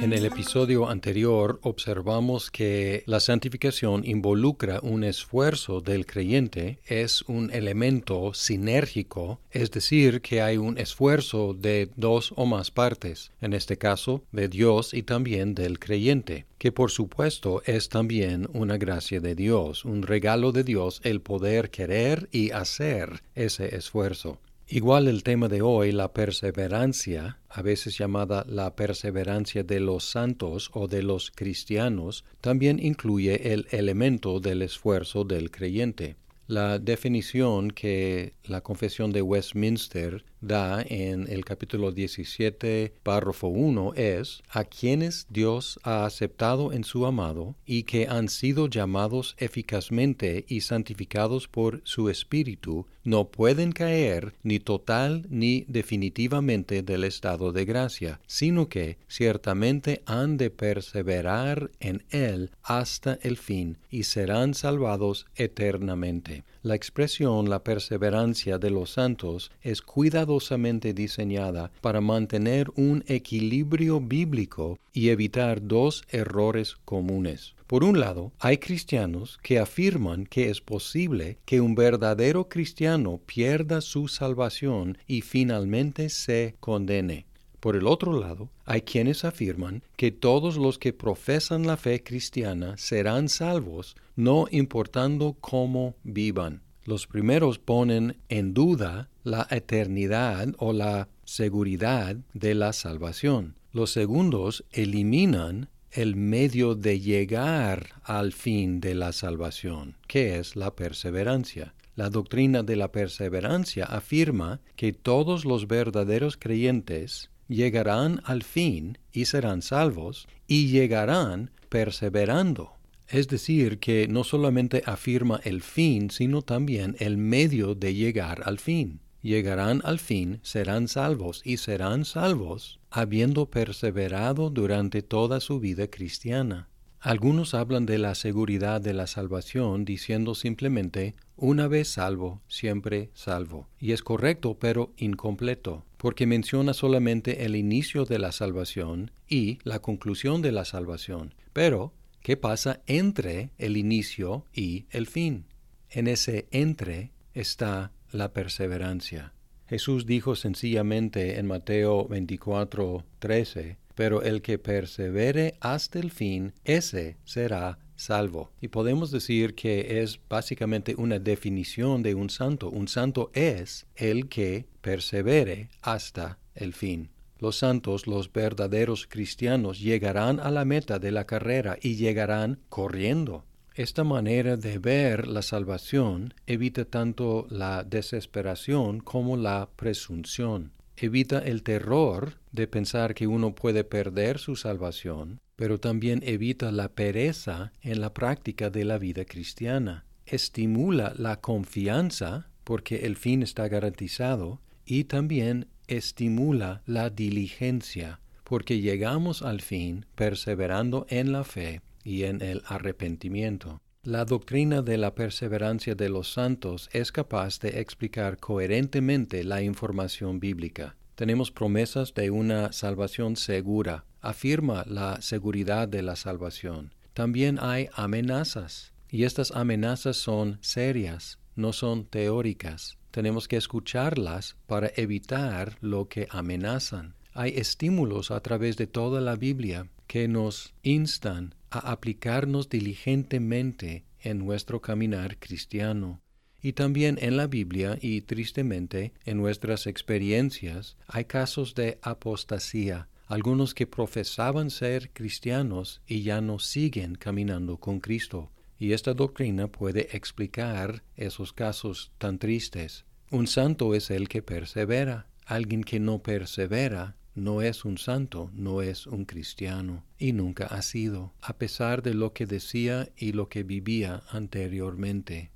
En el episodio anterior observamos que la santificación involucra un esfuerzo del creyente, es un elemento sinérgico, es decir, que hay un esfuerzo de dos o más partes, en este caso de Dios y también del creyente, que por supuesto es también una gracia de Dios, un regalo de Dios el poder querer y hacer ese esfuerzo. Igual el tema de hoy, la perseverancia, a veces llamada la perseverancia de los santos o de los cristianos, también incluye el elemento del esfuerzo del creyente. La definición que la Confesión de Westminster da en el capítulo 17, párrafo 1 es a quienes Dios ha aceptado en su amado y que han sido llamados eficazmente y santificados por su Espíritu, no pueden caer ni total ni definitivamente del estado de gracia, sino que ciertamente han de perseverar en él hasta el fin y serán salvados eternamente. La expresión la perseverancia de los santos es cuidadosamente diseñada para mantener un equilibrio bíblico y evitar dos errores comunes. Por un lado, hay cristianos que afirman que es posible que un verdadero cristiano pierda su salvación y finalmente se condene. Por el otro lado, hay quienes afirman que todos los que profesan la fe cristiana serán salvos, no importando cómo vivan. Los primeros ponen en duda la eternidad o la seguridad de la salvación. Los segundos eliminan el medio de llegar al fin de la salvación, que es la perseverancia. La doctrina de la perseverancia afirma que todos los verdaderos creyentes llegarán al fin y serán salvos, y llegarán perseverando. Es decir, que no solamente afirma el fin, sino también el medio de llegar al fin. Llegarán al fin, serán salvos y serán salvos habiendo perseverado durante toda su vida cristiana. Algunos hablan de la seguridad de la salvación diciendo simplemente una vez salvo, siempre salvo. Y es correcto, pero incompleto, porque menciona solamente el inicio de la salvación y la conclusión de la salvación. Pero, ¿qué pasa entre el inicio y el fin? En ese entre está la perseverancia. Jesús dijo sencillamente en Mateo 24, 13, pero el que persevere hasta el fin, ese será salvo. Y podemos decir que es básicamente una definición de un santo. Un santo es el que persevere hasta el fin. Los santos, los verdaderos cristianos, llegarán a la meta de la carrera y llegarán corriendo. Esta manera de ver la salvación evita tanto la desesperación como la presunción evita el terror de pensar que uno puede perder su salvación, pero también evita la pereza en la práctica de la vida cristiana. Estimula la confianza, porque el fin está garantizado, y también estimula la diligencia, porque llegamos al fin perseverando en la fe y en el arrepentimiento. La doctrina de la perseverancia de los santos es capaz de explicar coherentemente la información bíblica. Tenemos promesas de una salvación segura. Afirma la seguridad de la salvación. También hay amenazas. Y estas amenazas son serias, no son teóricas. Tenemos que escucharlas para evitar lo que amenazan. Hay estímulos a través de toda la Biblia que nos instan a aplicarnos diligentemente en nuestro caminar cristiano. Y también en la Biblia y tristemente en nuestras experiencias hay casos de apostasía, algunos que profesaban ser cristianos y ya no siguen caminando con Cristo. Y esta doctrina puede explicar esos casos tan tristes. Un santo es el que persevera. Alguien que no persevera no es un santo, no es un cristiano, y nunca ha sido, a pesar de lo que decía y lo que vivía anteriormente.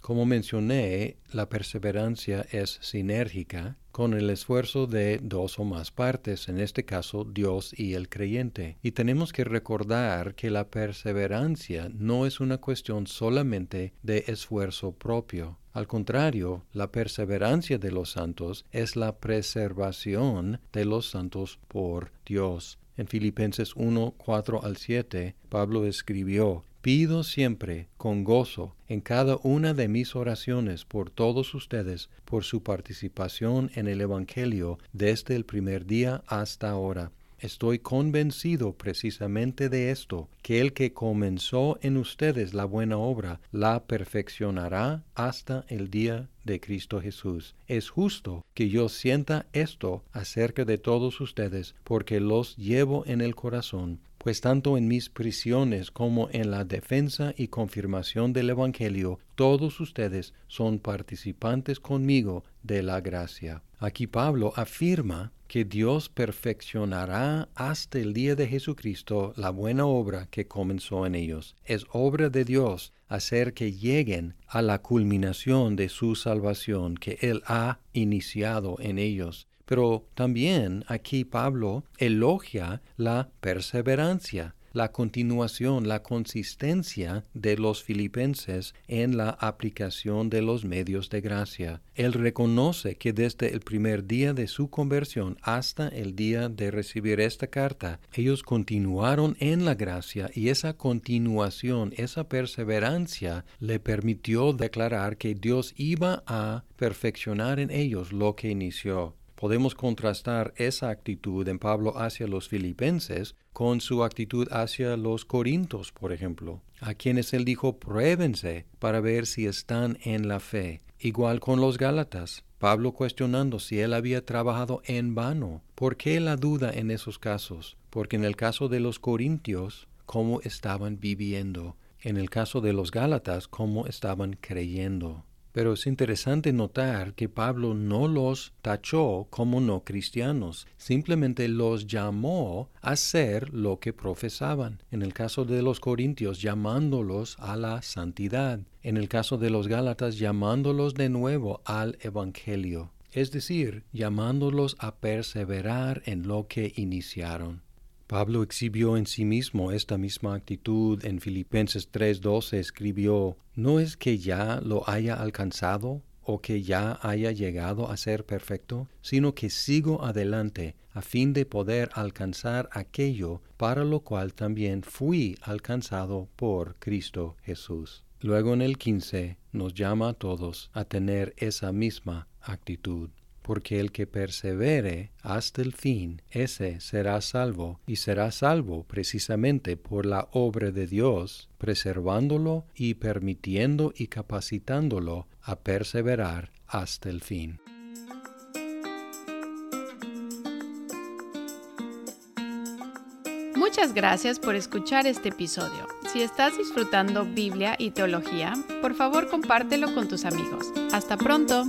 Como mencioné, la perseverancia es sinérgica con el esfuerzo de dos o más partes, en este caso Dios y el creyente. Y tenemos que recordar que la perseverancia no es una cuestión solamente de esfuerzo propio. Al contrario, la perseverancia de los santos es la preservación de los santos por Dios. En Filipenses 1, 4 al 7, Pablo escribió, Pido siempre, con gozo, en cada una de mis oraciones por todos ustedes, por su participación en el Evangelio desde el primer día hasta ahora. Estoy convencido precisamente de esto, que el que comenzó en ustedes la buena obra, la perfeccionará hasta el día de Cristo Jesús. Es justo que yo sienta esto acerca de todos ustedes, porque los llevo en el corazón pues tanto en mis prisiones como en la defensa y confirmación del Evangelio, todos ustedes son participantes conmigo de la gracia. Aquí Pablo afirma que Dios perfeccionará hasta el día de Jesucristo la buena obra que comenzó en ellos. Es obra de Dios hacer que lleguen a la culminación de su salvación que Él ha iniciado en ellos. Pero también aquí Pablo elogia la perseverancia, la continuación, la consistencia de los filipenses en la aplicación de los medios de gracia. Él reconoce que desde el primer día de su conversión hasta el día de recibir esta carta, ellos continuaron en la gracia y esa continuación, esa perseverancia le permitió declarar que Dios iba a perfeccionar en ellos lo que inició. Podemos contrastar esa actitud en Pablo hacia los filipenses con su actitud hacia los corintos, por ejemplo, a quienes él dijo pruébense para ver si están en la fe. Igual con los gálatas, Pablo cuestionando si él había trabajado en vano. ¿Por qué la duda en esos casos? Porque en el caso de los corintios, cómo estaban viviendo. En el caso de los gálatas, cómo estaban creyendo. Pero es interesante notar que Pablo no los tachó como no cristianos, simplemente los llamó a ser lo que profesaban. En el caso de los corintios, llamándolos a la santidad. En el caso de los gálatas, llamándolos de nuevo al Evangelio. Es decir, llamándolos a perseverar en lo que iniciaron. Pablo exhibió en sí mismo esta misma actitud. En Filipenses 3:12 escribió, ¿no es que ya lo haya alcanzado o que ya haya llegado a ser perfecto, sino que sigo adelante a fin de poder alcanzar aquello para lo cual también fui alcanzado por Cristo Jesús? Luego en el 15 nos llama a todos a tener esa misma actitud porque el que persevere hasta el fin, ese será salvo, y será salvo precisamente por la obra de Dios, preservándolo y permitiendo y capacitándolo a perseverar hasta el fin. Muchas gracias por escuchar este episodio. Si estás disfrutando Biblia y teología, por favor compártelo con tus amigos. Hasta pronto.